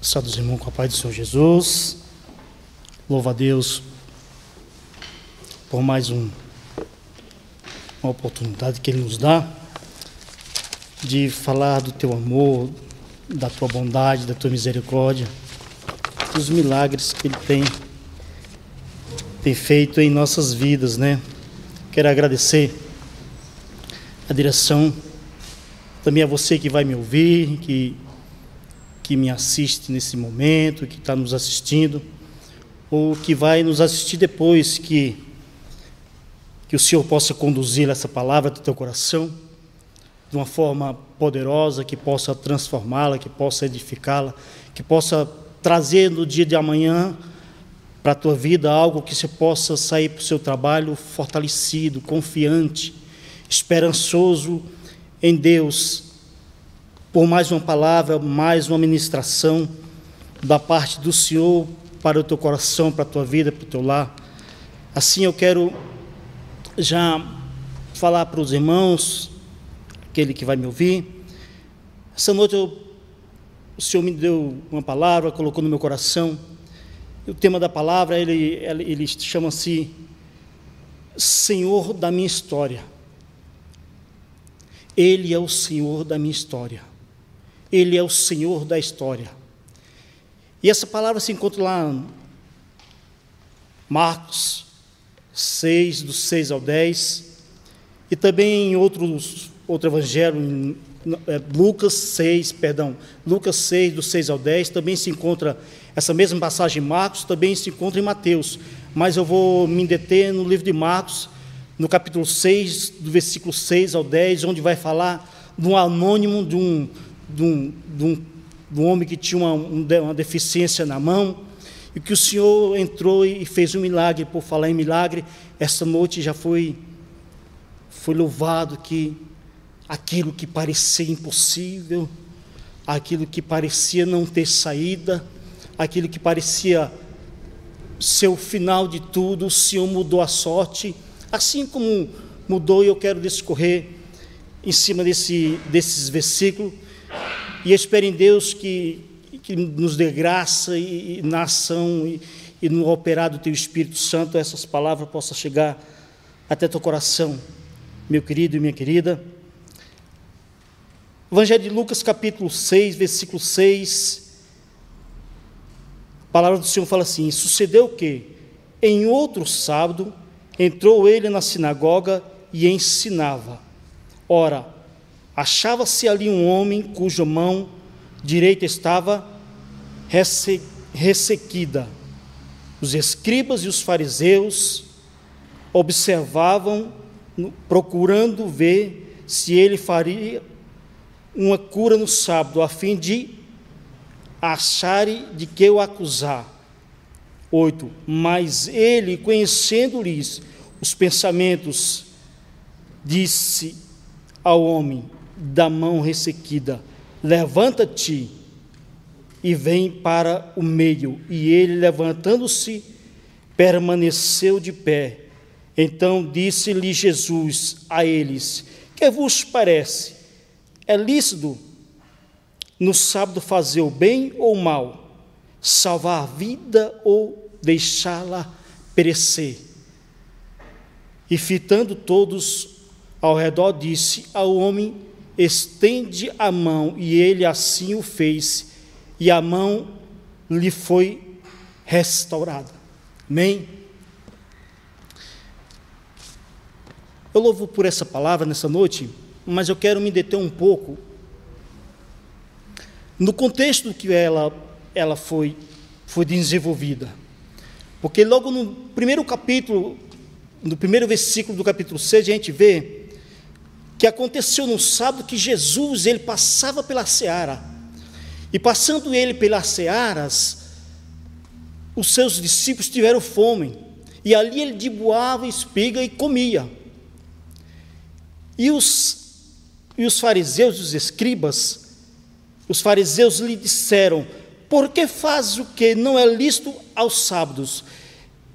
Salve irmãos com a paz do Senhor Jesus. Louva a Deus por mais um, uma oportunidade que Ele nos dá de falar do Teu amor, da Tua bondade, da Tua misericórdia, dos milagres que Ele tem, tem feito em nossas vidas, né? Quero agradecer a direção, também a você que vai me ouvir, que que me assiste nesse momento, que está nos assistindo, ou que vai nos assistir depois, que, que o Senhor possa conduzir essa palavra do teu coração de uma forma poderosa, que possa transformá-la, que possa edificá-la, que possa trazer no dia de amanhã para a tua vida algo que você possa sair para o seu trabalho fortalecido, confiante, esperançoso em Deus por mais uma palavra, mais uma ministração da parte do Senhor para o teu coração, para a tua vida, para o teu lar. Assim eu quero já falar para os irmãos, aquele que vai me ouvir. Essa noite eu, o Senhor me deu uma palavra, colocou no meu coração. O tema da palavra, ele, ele chama-se Senhor da minha história. Ele é o Senhor da minha história. Ele é o Senhor da história. E essa palavra se encontra lá em Marcos 6, do 6 ao 10, e também em outros, outro evangelho, em é, Lucas 6, perdão, Lucas 6, do 6 ao 10, também se encontra essa mesma passagem em Marcos, também se encontra em Mateus, mas eu vou me deter no livro de Marcos, no capítulo 6, do versículo 6 ao 10, onde vai falar de um anônimo, de um, de um, de um, de um homem que tinha uma, uma deficiência na mão, e que o Senhor entrou e fez um milagre. Por falar em milagre, essa noite já foi, foi louvado que aquilo que parecia impossível, aquilo que parecia não ter saída, aquilo que parecia ser o final de tudo, o Senhor mudou a sorte, assim como mudou, e eu quero discorrer em cima desse, desses versículos e espero em Deus que, que nos dê graça e, e na ação e, e no operar do Teu Espírito Santo essas palavras possam chegar até teu coração, meu querido e minha querida. Evangelho de Lucas, capítulo 6, versículo 6. A palavra do Senhor fala assim: Sucedeu que, em outro sábado, entrou ele na sinagoga e ensinava. Ora, achava-se ali um homem cuja mão direita estava ressequida. Os escribas e os fariseus observavam, procurando ver se ele faria uma cura no sábado, a fim de acharem de que o acusar. 8. Mas ele, conhecendo-lhes os pensamentos, disse ao homem: da mão ressequida: Levanta-te e vem para o meio. E ele, levantando-se, permaneceu de pé. Então disse-lhe Jesus a eles: Que vos parece? É lícito no sábado fazer o bem ou o mal? Salvar a vida ou deixá-la perecer? E fitando todos ao redor, disse ao homem estende a mão, e ele assim o fez, e a mão lhe foi restaurada. Amém? Eu louvo por essa palavra nessa noite, mas eu quero me deter um pouco no contexto que ela, ela foi, foi desenvolvida. Porque logo no primeiro capítulo, no primeiro versículo do capítulo 6, a gente vê que aconteceu no sábado que Jesus ele passava pela seara. E passando ele pelas searas, os seus discípulos tiveram fome. E ali ele dibuava espiga e comia. E os, e os fariseus, os escribas, os fariseus lhe disseram: Por que faz o que não é lícito aos sábados?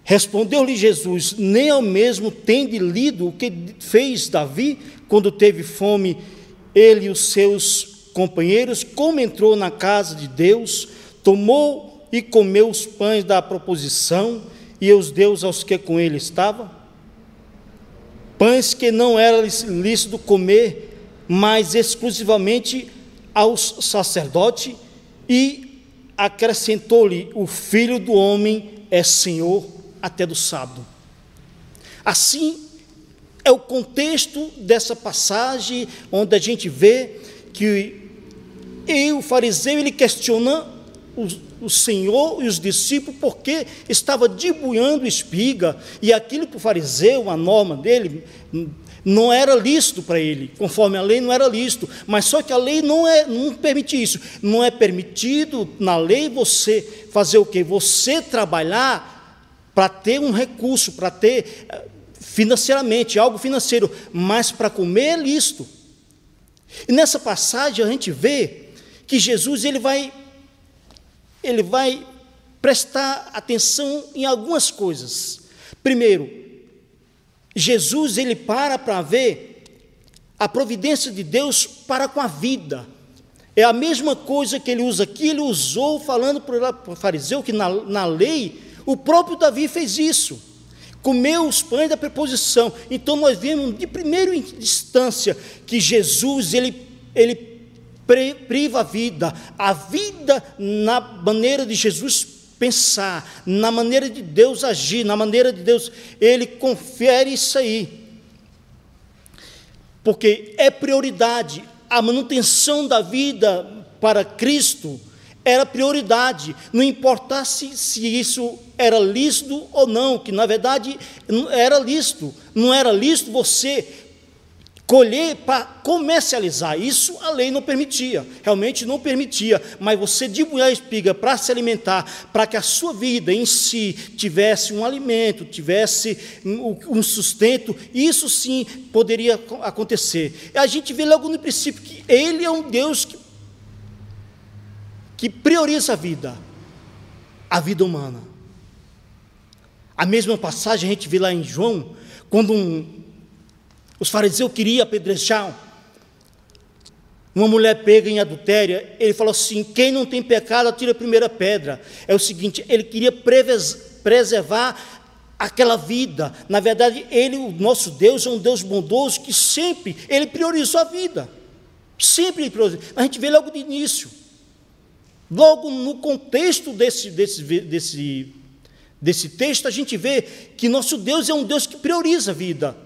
Respondeu-lhe Jesus: Nem ao mesmo tende lido o que fez Davi quando teve fome, ele e os seus companheiros, como entrou na casa de Deus, tomou e comeu os pães da proposição e os deu aos que com ele estavam? Pães que não era lícito comer, mas exclusivamente aos sacerdotes, e acrescentou-lhe: O filho do homem é senhor até do sábado. Assim é o contexto dessa passagem, onde a gente vê que e o fariseu ele questiona o, o Senhor e os discípulos porque estava debuiando espiga, e aquilo que o fariseu, a norma dele, não era lícito para ele, conforme a lei não era lícito, mas só que a lei não, é, não permite isso, não é permitido na lei você fazer o que? Você trabalhar para ter um recurso, para ter financeiramente, algo financeiro, mas para comer lícito. E nessa passagem a gente vê que Jesus ele vai ele vai prestar atenção em algumas coisas. Primeiro, Jesus ele para para ver a providência de Deus para com a vida. É a mesma coisa que ele usa aqui, ele usou falando para o fariseu que na, na lei o próprio Davi fez isso. Comeu os pães da preposição. Então nós vemos de primeira instância que Jesus ele, ele priva a vida, a vida na maneira de Jesus pensar, na maneira de Deus agir, na maneira de Deus, ele confere isso aí. Porque é prioridade, a manutenção da vida para Cristo era prioridade, não importasse se isso era lícito ou não, que na verdade era lícito, não era lícito você colher para comercializar. Isso a lei não permitia, realmente não permitia, mas você debulhar a espiga para se alimentar, para que a sua vida em si tivesse um alimento, tivesse um sustento, isso sim poderia acontecer. A gente vê logo no princípio que ele é um Deus que, que prioriza a vida, a vida humana. A mesma passagem a gente vê lá em João, quando um, os fariseus queriam apedrejar uma mulher pega em adultério. Ele falou assim: quem não tem pecado, atira a primeira pedra. É o seguinte, ele queria preservar aquela vida. Na verdade, ele, o nosso Deus, é um Deus bondoso que sempre ele priorizou a vida. Sempre ele priorizou. A gente vê logo de início. Logo no contexto desse, desse, desse, desse texto, a gente vê que nosso Deus é um Deus que prioriza a vida.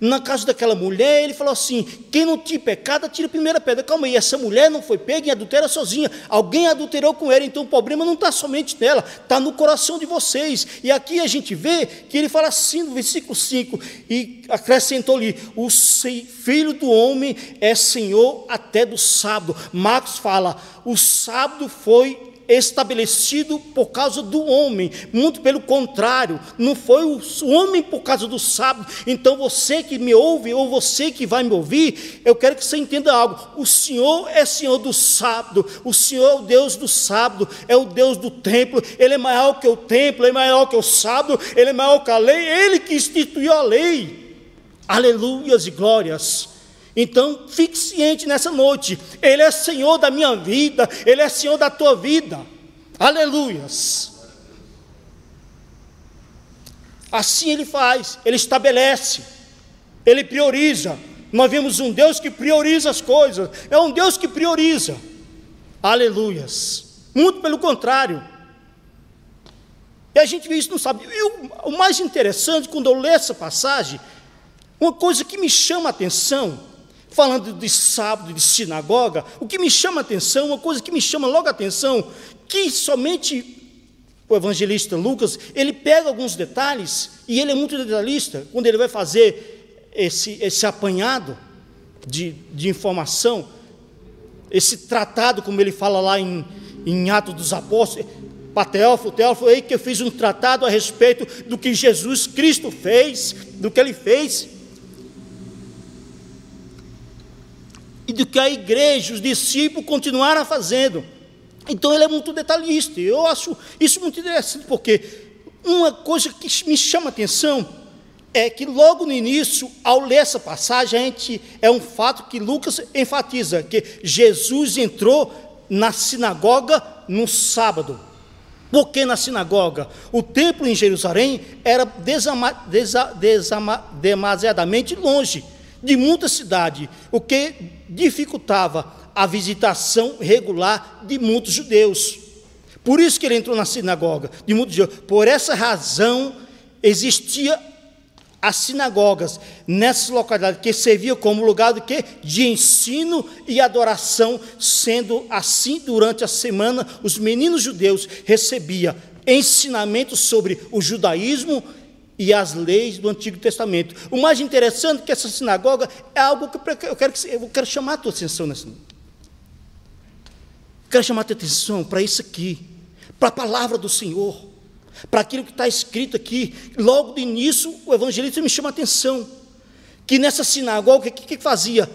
Na casa daquela mulher, ele falou assim: quem não tinha pecado, tira a primeira pedra. Calma aí, essa mulher não foi pega em adultério sozinha. Alguém adulterou com ela, então o problema não está somente nela, está no coração de vocês. E aqui a gente vê que ele fala assim no versículo 5: e acrescentou-lhe: o filho do homem é senhor até do sábado. Marcos fala: o sábado foi estabelecido por causa do homem, muito pelo contrário, não foi o homem por causa do sábado. Então você que me ouve, ou você que vai me ouvir, eu quero que você entenda algo: o Senhor é Senhor do sábado, o Senhor é o Deus do sábado, é o Deus do templo, Ele é maior que o templo, Ele é maior que o sábado, Ele é maior que a lei, Ele que instituiu a lei. Aleluias e glórias. Então, fique ciente nessa noite: Ele é Senhor da minha vida, Ele é Senhor da tua vida. Aleluias. Assim Ele faz, Ele estabelece, Ele prioriza. Nós vemos um Deus que prioriza as coisas, é um Deus que prioriza. Aleluias. Muito pelo contrário. E a gente vê isso não sabe. E o, o mais interessante, quando eu leio essa passagem, uma coisa que me chama a atenção falando de sábado, de sinagoga, o que me chama a atenção, uma coisa que me chama logo a atenção, que somente o evangelista Lucas, ele pega alguns detalhes, e ele é muito detalhista, quando ele vai fazer esse, esse apanhado de, de informação, esse tratado, como ele fala lá em, em Atos dos Apóstolos, para Teófilo, Teófilo, aí que eu fiz um tratado a respeito do que Jesus Cristo fez, do que ele fez, e do que a igreja, os discípulos continuaram fazendo. Então ele é muito detalhista. Eu acho isso muito interessante, porque uma coisa que me chama a atenção é que logo no início, ao ler essa passagem, a gente, é um fato que Lucas enfatiza, que Jesus entrou na sinagoga no sábado. Porque na sinagoga, o templo em Jerusalém era desama, desa, desama, demasiadamente longe de muita cidade, o que dificultava a visitação regular de muitos judeus. Por isso que ele entrou na sinagoga de muitos judeus. Por essa razão existia as sinagogas nessas localidades que serviam como lugar de quê? De ensino e adoração, sendo assim durante a semana os meninos judeus recebiam ensinamentos sobre o judaísmo e as leis do Antigo Testamento. O mais interessante é que essa sinagoga é algo que eu quero, eu quero chamar a tua atenção nessa. Quero chamar a tua atenção para isso aqui, para a palavra do Senhor para aquilo que está escrito aqui. Logo de início, o evangelista me chama a atenção, que nessa sinagoga, o que, que fazia?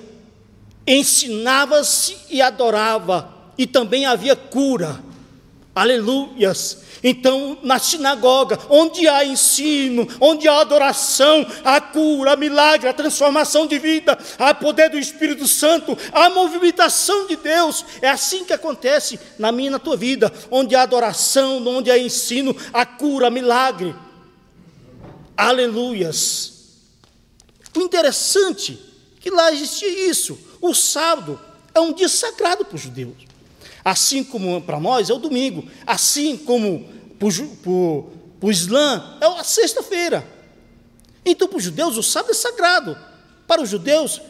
Ensinava-se e adorava, e também havia cura. Aleluias. Então, na sinagoga, onde há ensino, onde há adoração, há cura, há milagre, há transformação de vida, há poder do Espírito Santo, há movimentação de Deus. É assim que acontece na minha e na tua vida, onde há adoração, onde há ensino, há cura, há milagre. Aleluias. O interessante é que lá existia isso. O sábado é um dia sagrado para os judeus. Assim como para nós é o domingo, assim como para o Islã é a sexta-feira. Então, para os judeus, o sábado é sagrado. Para os judeus,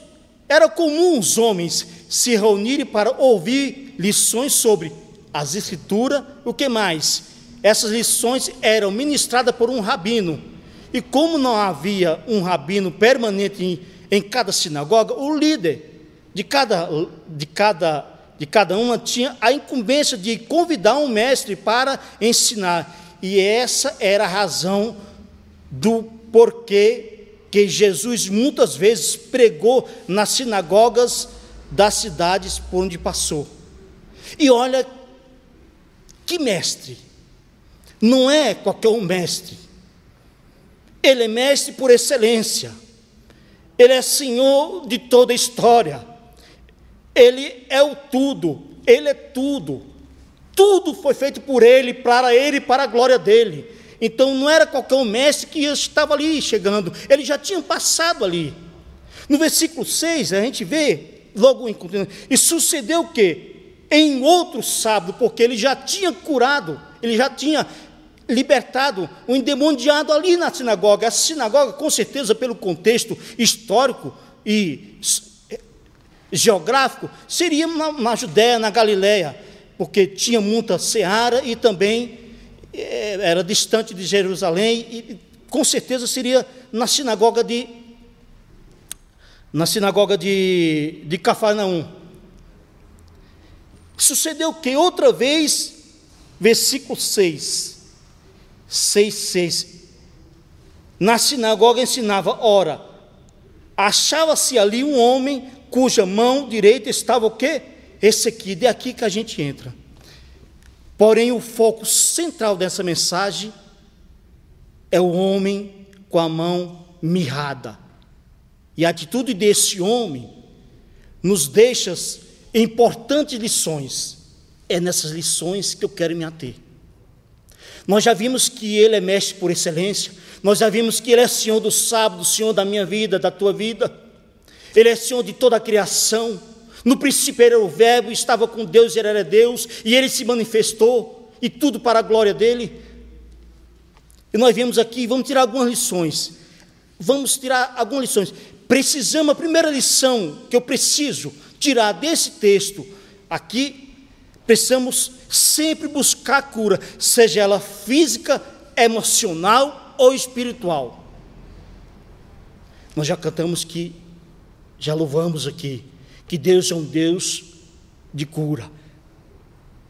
era comum os homens se reunirem para ouvir lições sobre as escrituras, o que mais? Essas lições eram ministradas por um rabino. E como não havia um rabino permanente em, em cada sinagoga, o líder de cada, de cada de cada uma tinha a incumbência de convidar um mestre para ensinar. E essa era a razão do porquê que Jesus muitas vezes pregou nas sinagogas das cidades por onde passou. E olha que mestre, não é qualquer um mestre, ele é mestre por excelência, ele é senhor de toda a história, ele é o tudo, Ele é tudo. Tudo foi feito por Ele, para Ele e para a glória dele. Então não era qualquer um mestre que estava ali chegando, ele já tinha passado ali. No versículo 6, a gente vê, logo em e sucedeu o quê? Em outro sábado, porque ele já tinha curado, ele já tinha libertado o endemoniado ali na sinagoga. A sinagoga, com certeza, pelo contexto histórico e geográfico seria na, na Judéia, na Galiléia, porque tinha muita seara e também é, era distante de Jerusalém e com certeza seria na sinagoga de na sinagoga de, de Cafarnaum. Sucedeu que outra vez, versículo 6, 6, 6, na sinagoga ensinava, ora, achava-se ali um homem cuja mão direita estava o quê? Esse aqui, de aqui que a gente entra. Porém, o foco central dessa mensagem é o homem com a mão mirrada. E a atitude desse homem nos deixa importantes lições. É nessas lições que eu quero me ater. Nós já vimos que ele é mestre por excelência, nós já vimos que ele é senhor do sábado, senhor da minha vida, da tua vida. Ele é Senhor de toda a criação. No princípio era o Verbo, estava com Deus, ele era Deus, e ele se manifestou, e tudo para a glória dele. E nós viemos aqui, vamos tirar algumas lições. Vamos tirar algumas lições. Precisamos, a primeira lição que eu preciso tirar desse texto aqui, precisamos sempre buscar cura, seja ela física, emocional ou espiritual. Nós já cantamos que já louvamos aqui que Deus é um Deus de cura.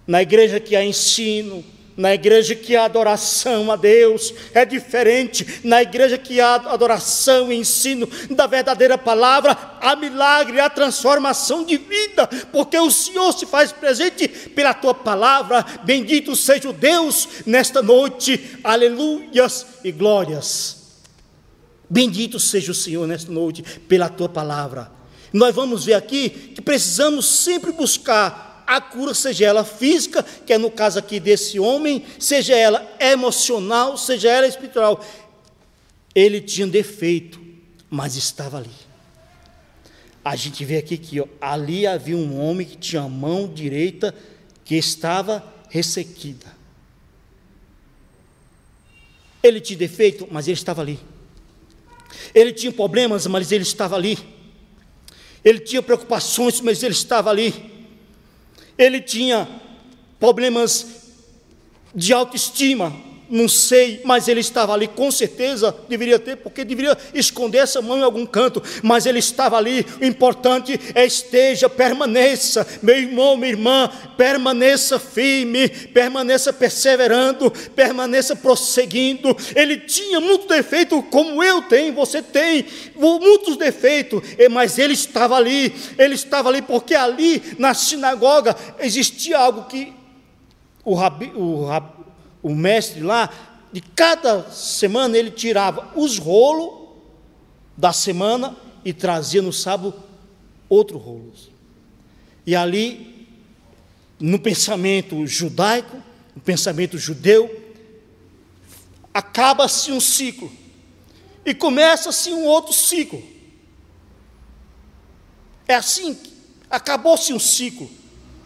Na igreja que há ensino, na igreja que há adoração a Deus, é diferente. Na igreja que há adoração e ensino da verdadeira palavra, há milagre, há transformação de vida, porque o Senhor se faz presente pela tua palavra. Bendito seja o Deus nesta noite, aleluias e glórias. Bendito seja o Senhor nesta noite pela tua palavra. Nós vamos ver aqui que precisamos sempre buscar a cura, seja ela física, que é no caso aqui desse homem, seja ela emocional, seja ela espiritual. Ele tinha defeito, mas estava ali. A gente vê aqui que ó, ali havia um homem que tinha a mão direita que estava ressequida. Ele tinha defeito, mas ele estava ali. Ele tinha problemas, mas ele estava ali. Ele tinha preocupações, mas ele estava ali. Ele tinha problemas de autoestima, não sei, mas ele estava ali, com certeza deveria ter, porque deveria esconder essa mão em algum canto, mas ele estava ali. O importante é esteja, permaneça, meu irmão, minha irmã, permaneça firme, permaneça perseverando, permaneça prosseguindo. Ele tinha muito defeito, como eu tenho, você tem, muitos defeitos, mas ele estava ali, ele estava ali, porque ali na sinagoga existia algo que o rabi, o rabi o mestre lá, de cada semana ele tirava os rolos da semana e trazia no sábado outro rolo. E ali, no pensamento judaico, no pensamento judeu, acaba-se um ciclo e começa-se um outro ciclo. É assim, acabou-se um ciclo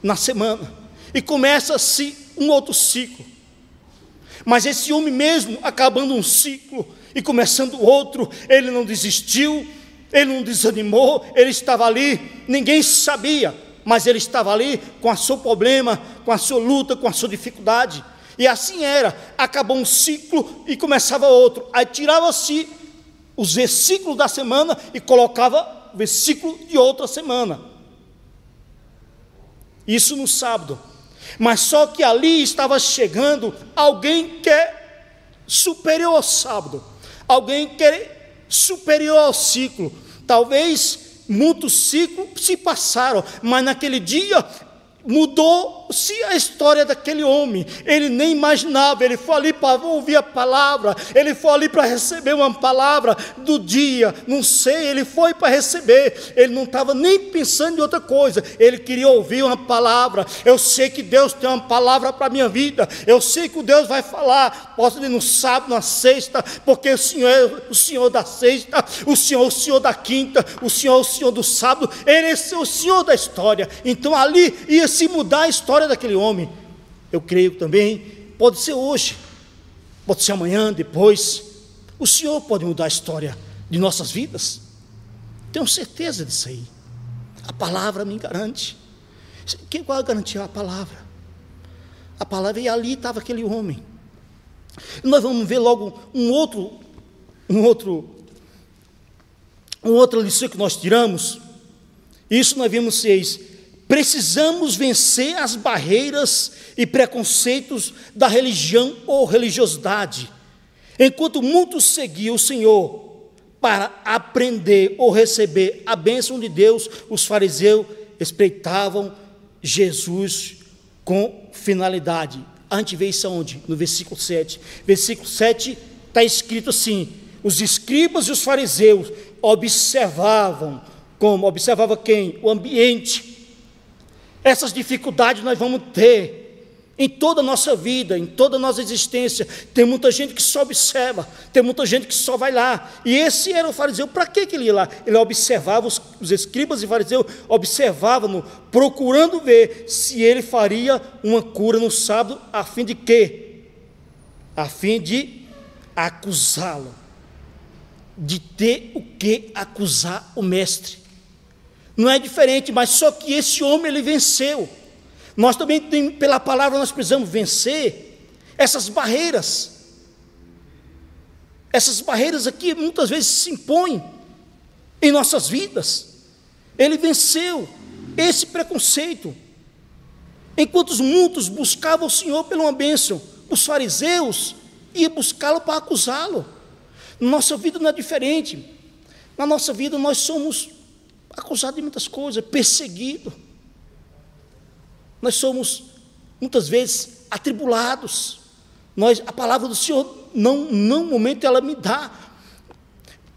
na semana e começa-se um outro ciclo. Mas esse homem mesmo, acabando um ciclo e começando outro, ele não desistiu, ele não desanimou, ele estava ali, ninguém sabia, mas ele estava ali com o seu problema, com a sua luta, com a sua dificuldade. E assim era, acabou um ciclo e começava outro. Aí tirava-se os versículos da semana e colocava o versículo de outra semana. Isso no sábado. Mas só que ali estava chegando alguém que é superior ao sábado, alguém que é superior ao ciclo. Talvez muitos ciclos se passaram, mas naquele dia mudou-se a história daquele homem. Ele nem imaginava, ele foi ali para ouvir a palavra, ele foi ali para receber uma palavra do dia, não sei, ele foi para receber, ele não estava nem pensando em outra coisa, ele queria ouvir uma palavra. Eu sei que Deus tem uma palavra para a minha vida, eu sei que Deus vai falar, posso ir no sábado, na sexta, porque o Senhor é o Senhor da sexta, o Senhor é o Senhor da quinta, o Senhor é o Senhor do sábado, ele é o Senhor da história. Então ali ia se mudar a história daquele homem, eu creio também, pode ser hoje, pode ser amanhã, depois. O Senhor pode mudar a história de nossas vidas. Tenho certeza disso aí. A palavra me garante. Quem vai garantir a palavra? A palavra, e ali estava aquele homem. Nós vamos ver logo um outro, um outro, um outra lição que nós tiramos. Isso nós vimos seis Precisamos vencer as barreiras e preconceitos da religião ou religiosidade. Enquanto muitos seguiam o Senhor para aprender ou receber a bênção de Deus, os fariseus espreitavam Jesus com finalidade. A gente vê isso aonde? No versículo 7. Versículo 7 está escrito assim: os escribas e os fariseus observavam, como? Observava quem? O ambiente essas dificuldades nós vamos ter em toda a nossa vida, em toda a nossa existência. Tem muita gente que só observa, tem muita gente que só vai lá. E esse era o fariseu. Para que ele ia lá? Ele observava, os, os escribas e fariseus observavam, procurando ver se ele faria uma cura no sábado, a fim de quê? A fim de acusá-lo. De ter o que acusar o mestre. Não é diferente, mas só que esse homem ele venceu. Nós também, pela palavra, nós precisamos vencer essas barreiras. Essas barreiras aqui muitas vezes se impõem em nossas vidas. Ele venceu esse preconceito. Enquanto muitos buscavam o Senhor pela uma bênção, os fariseus iam buscá-lo para acusá-lo. Nossa vida não é diferente. Na nossa vida nós somos acusado de muitas coisas, perseguido. Nós somos muitas vezes atribulados. Nós, a palavra do Senhor, não, não momento ela me dá,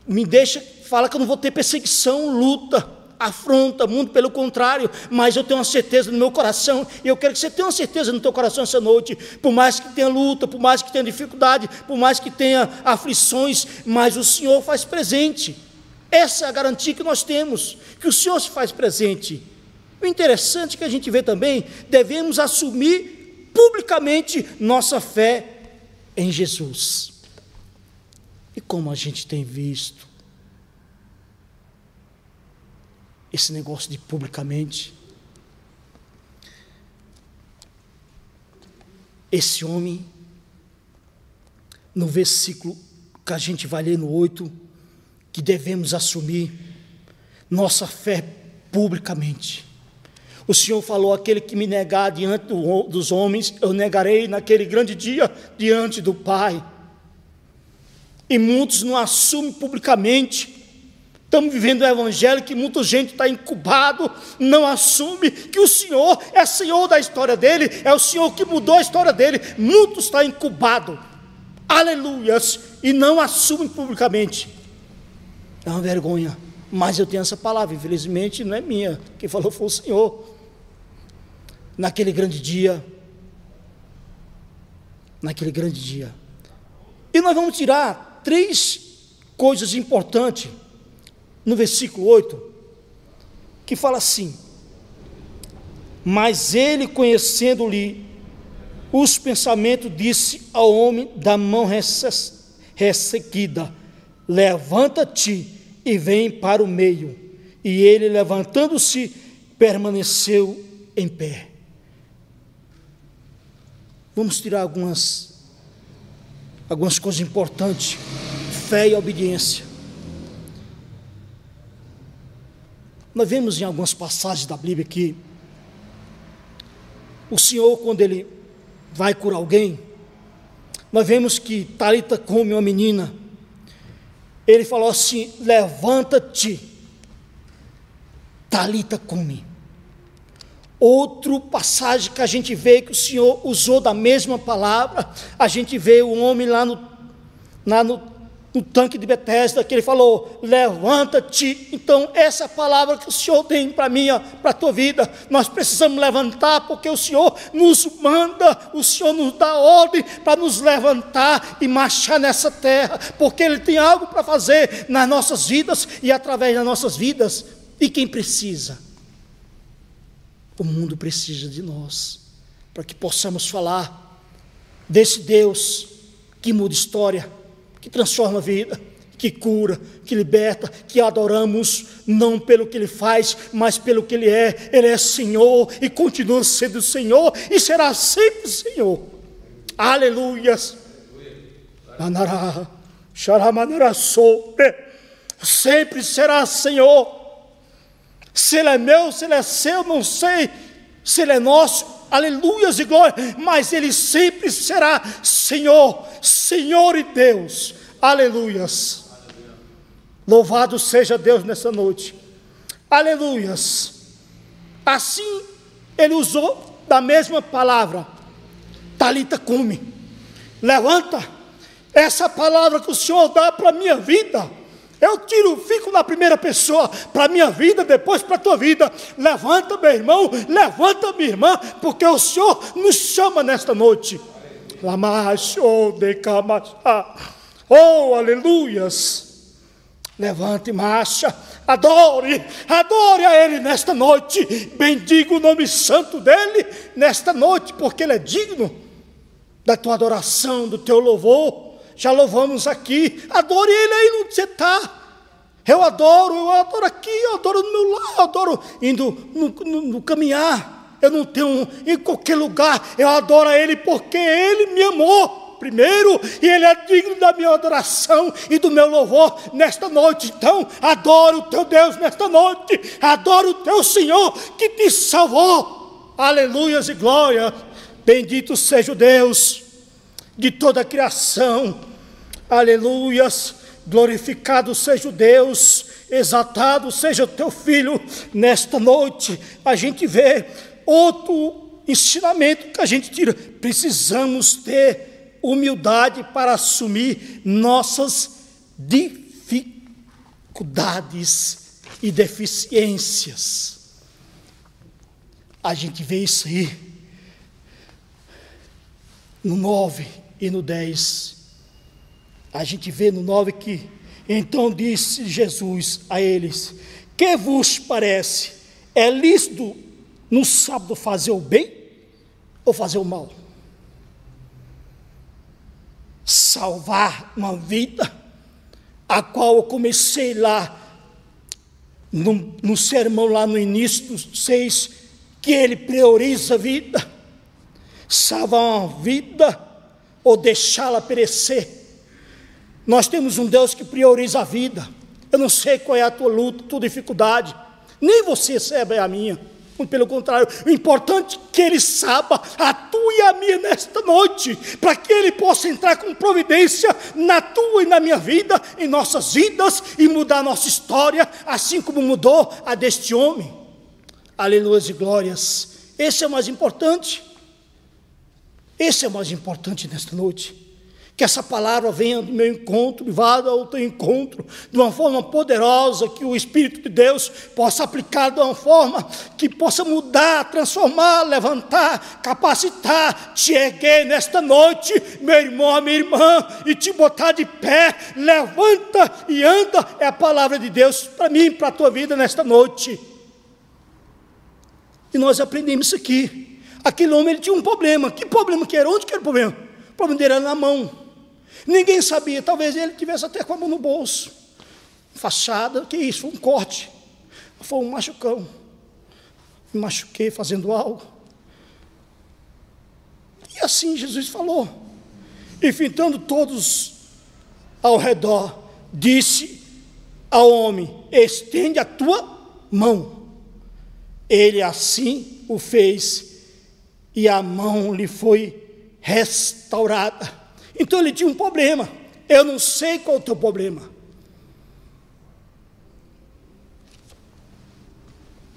me deixa, fala que eu não vou ter perseguição, luta. afronta, muito pelo contrário, mas eu tenho uma certeza no meu coração, e eu quero que você tenha uma certeza no teu coração essa noite, por mais que tenha luta, por mais que tenha dificuldade, por mais que tenha aflições, mas o Senhor faz presente. Essa é a garantia que nós temos, que o Senhor se faz presente. O interessante que a gente vê também, devemos assumir publicamente nossa fé em Jesus. E como a gente tem visto esse negócio de publicamente, esse homem, no versículo que a gente vai ler no 8, que devemos assumir nossa fé publicamente. O Senhor falou: aquele que me negar diante dos homens, eu negarei naquele grande dia diante do Pai. E muitos não assumem publicamente. Estamos vivendo o evangelho que muita gente está incubado, não assume que o Senhor é Senhor da história dele, é o Senhor que mudou a história dele. Muitos estão incubado, aleluias, e não assumem publicamente. É uma vergonha, mas eu tenho essa palavra, infelizmente não é minha, quem falou foi o Senhor naquele grande dia. Naquele grande dia. E nós vamos tirar três coisas importantes no versículo 8, que fala assim: Mas ele, conhecendo-lhe os pensamentos, disse ao homem da mão ressequida: Levanta-te e vem para o meio. E ele, levantando-se, permaneceu em pé. Vamos tirar algumas, algumas coisas importantes: fé e obediência. Nós vemos em algumas passagens da Bíblia que o Senhor, quando Ele vai curar alguém, nós vemos que Talita come uma menina. Ele falou assim: levanta-te, Talita come. Outro passagem que a gente vê que o Senhor usou da mesma palavra, a gente vê o homem lá no, lá no, no tanque de Betesda, que ele falou: levanta-te. Então, essa é palavra que o Senhor tem para mim, para a tua vida. Nós precisamos levantar, porque o Senhor nos manda, o Senhor nos dá ordem para nos levantar e marchar nessa terra, porque Ele tem algo para fazer nas nossas vidas e através das nossas vidas. E quem precisa? O mundo precisa de nós, para que possamos falar desse Deus que muda história, que transforma a vida, que cura, que liberta, que adoramos não pelo que Ele faz, mas pelo que Ele é. Ele é Senhor e continua sendo Senhor e será sempre Senhor. Aleluias. Manará, xaramanará, sempre será Senhor. Se ele é meu, se ele é seu, não sei. Se ele é nosso, aleluias e glória. Mas ele sempre será Senhor, Senhor e Deus. Aleluias. Louvado seja Deus nessa noite. Aleluias. Assim, ele usou da mesma palavra. Talita cume. Levanta. Essa palavra que o Senhor dá para a minha vida eu tiro, fico na primeira pessoa para a minha vida, depois para a tua vida. Levanta, meu irmão, levanta, minha irmã, porque o Senhor nos chama nesta noite. Oh, aleluias. Levante, marcha, adore, adore a Ele nesta noite. Bendiga o nome santo dEle nesta noite, porque Ele é digno da tua adoração, do teu louvor já louvamos aqui. Adore Ele aí onde você está. Eu adoro, eu adoro aqui, eu adoro no meu lar, eu adoro indo no, no, no caminhar. Eu não tenho em qualquer lugar, eu adoro Ele porque Ele me amou primeiro, e Ele é digno da minha adoração e do meu louvor nesta noite. Então, adoro o teu Deus nesta noite, adoro o teu Senhor que te salvou. Aleluias e glória. Bendito seja o Deus de toda a criação Aleluias. Glorificado seja o Deus, exaltado seja o teu filho. Nesta noite, a gente vê outro ensinamento que a gente tira. Precisamos ter humildade para assumir nossas dificuldades. e deficiências. A gente vê isso aí no 9 e no 10. A gente vê no 9 que então disse Jesus a eles: Que vos parece? É lícito no sábado fazer o bem ou fazer o mal? Salvar uma vida, a qual eu comecei lá no, no sermão, lá no início dos seis, que ele prioriza a vida, salvar uma vida ou deixá-la perecer. Nós temos um Deus que prioriza a vida. Eu não sei qual é a tua luta, tua dificuldade, nem você sabe a minha. Muito pelo contrário, o importante é que Ele saiba a tua e a minha nesta noite, para que Ele possa entrar com providência na tua e na minha vida, em nossas vidas, e mudar a nossa história, assim como mudou a deste homem. Aleluia e glórias. Esse é o mais importante. Esse é o mais importante nesta noite. Que essa palavra venha do meu encontro vá ao teu encontro de uma forma poderosa, que o Espírito de Deus possa aplicar de uma forma que possa mudar, transformar, levantar, capacitar, te erguer nesta noite, meu irmão, minha irmã, e te botar de pé. Levanta e anda, é a palavra de Deus para mim, para a tua vida nesta noite. E nós aprendemos isso aqui. Aquele homem ele tinha um problema. Que problema que era? Onde que era o problema? O problema dele era na mão. Ninguém sabia, talvez ele tivesse até com a mão no bolso. Fachada, que isso? Foi um corte. Foi um machucão. Me machuquei fazendo algo. E assim Jesus falou. E fitando todos ao redor, disse ao homem: Estende a tua mão. Ele assim o fez, e a mão lhe foi restaurada. Então ele tinha um problema. Eu não sei qual é o teu problema.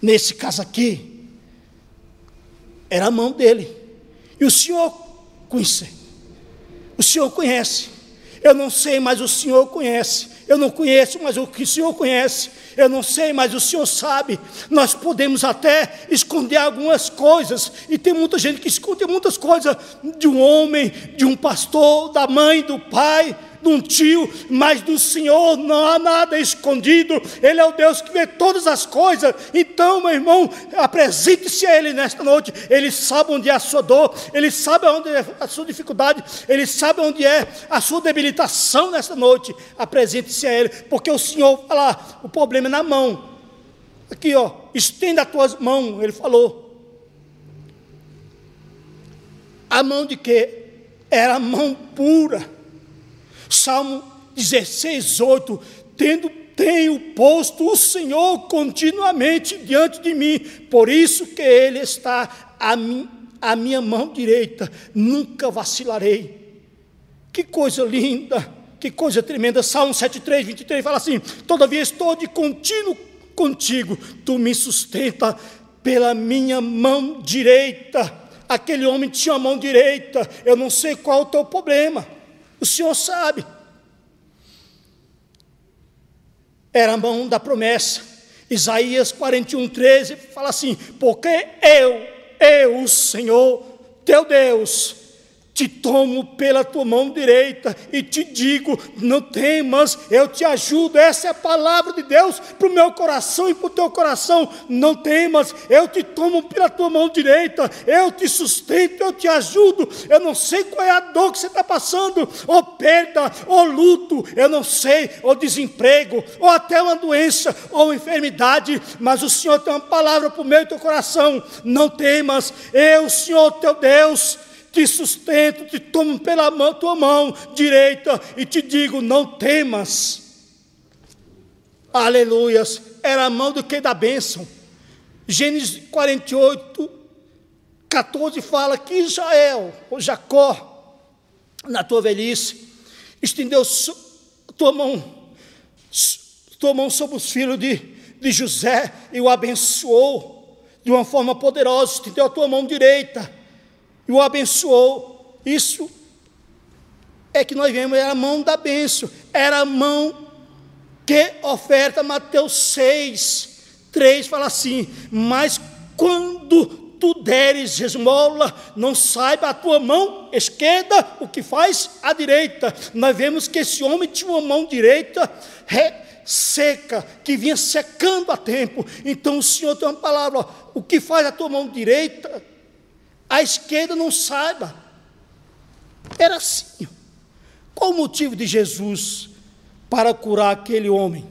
Nesse caso aqui, era a mão dele. E o Senhor conhece. O Senhor conhece. Eu não sei, mas o Senhor conhece. Eu não conheço, mas o que o Senhor conhece. Eu não sei, mas o Senhor sabe. Nós podemos até esconder algumas coisas, e tem muita gente que esconde muitas coisas de um homem, de um pastor, da mãe, do pai, de um tio, mas do Senhor não há nada escondido, Ele é o Deus que vê todas as coisas. Então, meu irmão, apresente-se a Ele nesta noite. Ele sabe onde é a sua dor, Ele sabe onde é a sua dificuldade, Ele sabe onde é a sua debilitação nesta noite. Apresente-se a Ele, porque o Senhor fala, o problema é na mão. Aqui, ó, estenda as tuas mãos, Ele falou. A mão de quê? Era a mão pura Salmo 16, 8: Tendo tenho posto o Senhor continuamente diante de mim, por isso que Ele está a, mim, a minha mão direita, nunca vacilarei. Que coisa linda, que coisa tremenda. Salmo 73, 23 fala assim: Todavia estou de contínuo contigo, tu me sustenta pela minha mão direita. Aquele homem tinha a mão direita, eu não sei qual é o teu problema. O Senhor sabe. Era a mão da promessa. Isaías 41, 13 fala assim: Porque eu, eu, o Senhor, teu Deus, te tomo pela tua mão direita e te digo: não temas, eu te ajudo. Essa é a palavra de Deus para o meu coração e para o teu coração. Não temas, eu te tomo pela tua mão direita, eu te sustento, eu te ajudo. Eu não sei qual é a dor que você está passando, ou perda, ou luto, eu não sei, ou desemprego, ou até uma doença, ou enfermidade, mas o Senhor tem uma palavra para o meu e teu coração. Não temas, eu, Senhor teu Deus, te sustento, te tomo pela mão, tua mão direita e te digo: não temas. Aleluias. Era a mão do que da bênção. Gênesis 48, 14 fala que Israel, ou Jacó, na tua velhice, estendeu tua mão, tua mão sobre os filhos de, de José e o abençoou de uma forma poderosa, estendeu a tua mão direita e o abençoou. Isso é que nós vemos, era a mão da bênção, era a mão Que oferta? Mateus 6, 3 fala assim: Mas quando tu deres esmola, não saiba a tua mão esquerda o que faz a direita. Nós vemos que esse homem tinha uma mão direita seca, que vinha secando a tempo. Então o Senhor tem uma palavra: o que faz a tua mão direita, a esquerda não saiba. Era assim. Qual o motivo de Jesus para curar aquele homem?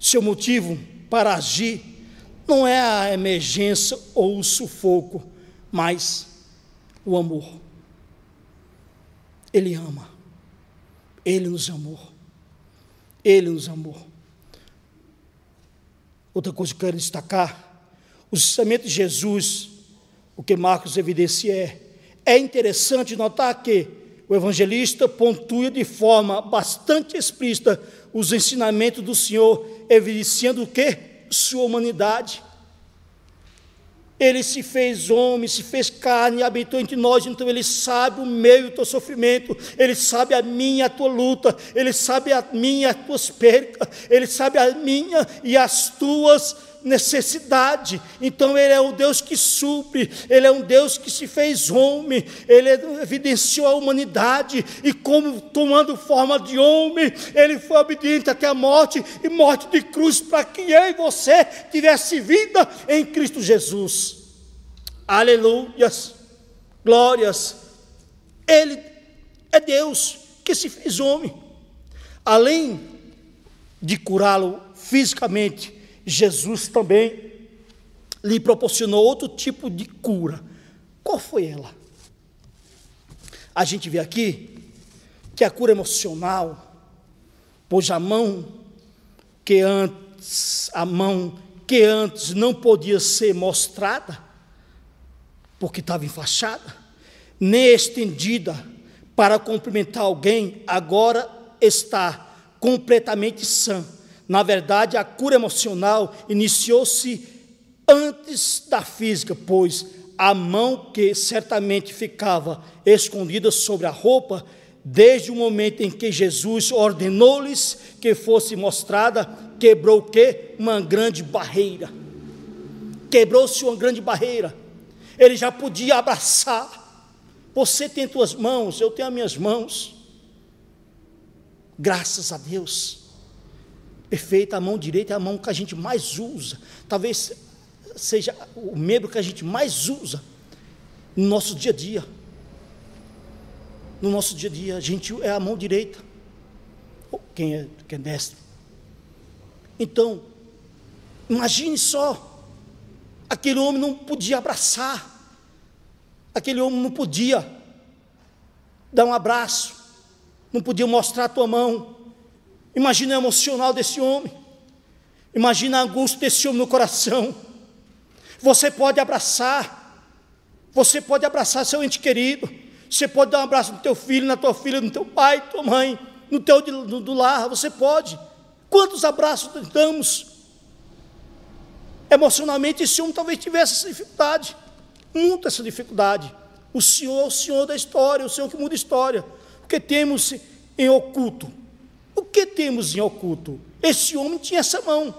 Seu motivo para agir não é a emergência ou o sufoco, mas o amor. Ele ama. Ele nos amou. Ele nos amou. Outra coisa que eu quero destacar: o ensinamento de Jesus, o que Marcos evidencia é, é interessante notar que o evangelista pontua de forma bastante explícita os ensinamentos do Senhor, evidenciando o que? Sua humanidade. Ele se fez homem, se fez carne, habitou entre nós, então Ele sabe o meio do teu sofrimento, Ele sabe a minha e a tua luta, Ele sabe a minha e as tuas percas, Ele sabe a minha e as tuas necessidades. Então Ele é o Deus que supre, Ele é um Deus que se fez homem, Ele evidenciou a humanidade, e como tomando forma de homem, Ele foi obediente até a morte e morte de cruz, para que eu e você tivesse vida em Cristo Jesus. Aleluias, glórias. Ele é Deus que se fez homem. Além de curá-lo fisicamente, Jesus também lhe proporcionou outro tipo de cura. Qual foi ela? A gente vê aqui que a cura emocional, pois a mão que antes, a mão que antes não podia ser mostrada, porque estava enfaixada, nem estendida para cumprimentar alguém, agora está completamente sã. Na verdade, a cura emocional iniciou-se antes da física, pois a mão que certamente ficava escondida sobre a roupa, desde o momento em que Jesus ordenou-lhes que fosse mostrada, quebrou o quê? Uma grande barreira. Quebrou-se uma grande barreira ele já podia abraçar. Você tem tuas mãos, eu tenho as minhas mãos. Graças a Deus. Perfeita, a mão direita é a mão que a gente mais usa. Talvez seja o membro que a gente mais usa no nosso dia a dia. No nosso dia a dia, a gente é a mão direita. Quem é, quem é destro? Então, imagine só Aquele homem não podia abraçar, aquele homem não podia dar um abraço, não podia mostrar a tua mão. Imagina o emocional desse homem, imagina a angústia desse homem no coração. Você pode abraçar, você pode abraçar seu ente querido, você pode dar um abraço no teu filho, na tua filha, no teu pai, tua mãe, no teu do, do lar, você pode. Quantos abraços damos? Emocionalmente, esse homem talvez tivesse essa dificuldade, muito essa dificuldade. O Senhor é o Senhor da história, o Senhor que muda a história. O que temos em oculto? O que temos em oculto? Esse homem tinha essa mão.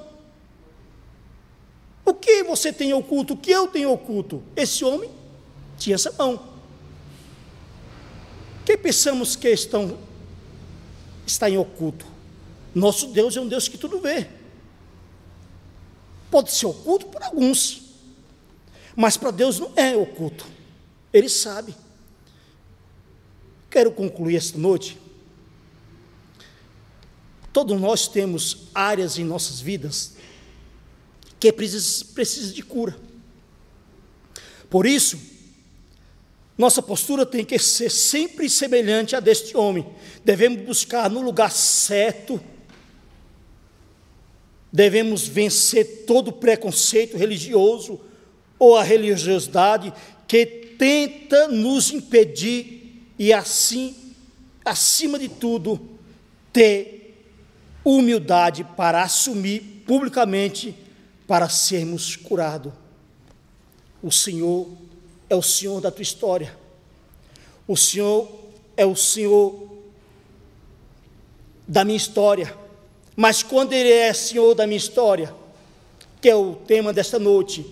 O que você tem oculto? O que eu tenho oculto? Esse homem tinha essa mão. Quem pensamos que estão, está em oculto? Nosso Deus é um Deus que tudo vê. Pode ser oculto para alguns, mas para Deus não é oculto, Ele sabe. Quero concluir esta noite. Todos nós temos áreas em nossas vidas que precisam precisa de cura. Por isso, nossa postura tem que ser sempre semelhante a deste homem. Devemos buscar no lugar certo Devemos vencer todo preconceito religioso ou a religiosidade que tenta nos impedir e assim, acima de tudo, ter humildade para assumir publicamente para sermos curados. O Senhor é o Senhor da tua história. O Senhor é o Senhor da minha história Mas quando Ele é Senhor da minha história, que é o tema desta noite,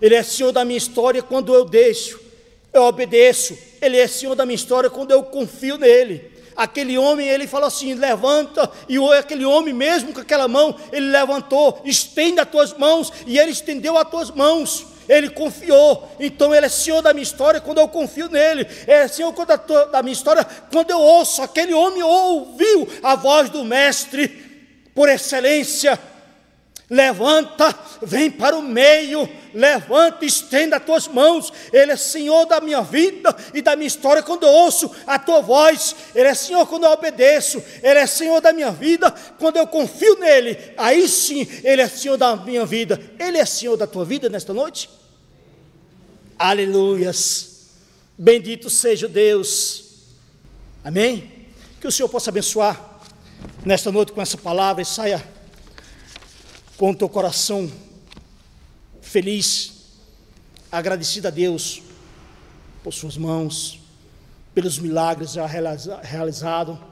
Ele é Senhor da minha história quando eu deixo, eu obedeço. Ele é Senhor da minha história quando eu confio nele. Aquele homem, ele falou assim: levanta, e aquele homem, mesmo com aquela mão, ele levantou, estende as tuas mãos, e ele estendeu as tuas mãos. Ele confiou, então Ele é Senhor da minha história quando eu confio nele, é Senhor da minha história quando eu ouço. Aquele homem ouviu a voz do Mestre por excelência, levanta, vem para o meio, levanta, estenda as tuas mãos. Ele é Senhor da minha vida e da minha história quando eu ouço a tua voz. Ele é Senhor quando eu obedeço. Ele é Senhor da minha vida quando eu confio nele. Aí sim, Ele é Senhor da minha vida. Ele é Senhor da tua vida nesta noite? Aleluias. Bendito seja Deus. Amém? Que o Senhor possa abençoar nesta noite com essa palavra e saia com o teu coração feliz, agradecido a Deus por suas mãos, pelos milagres já realizados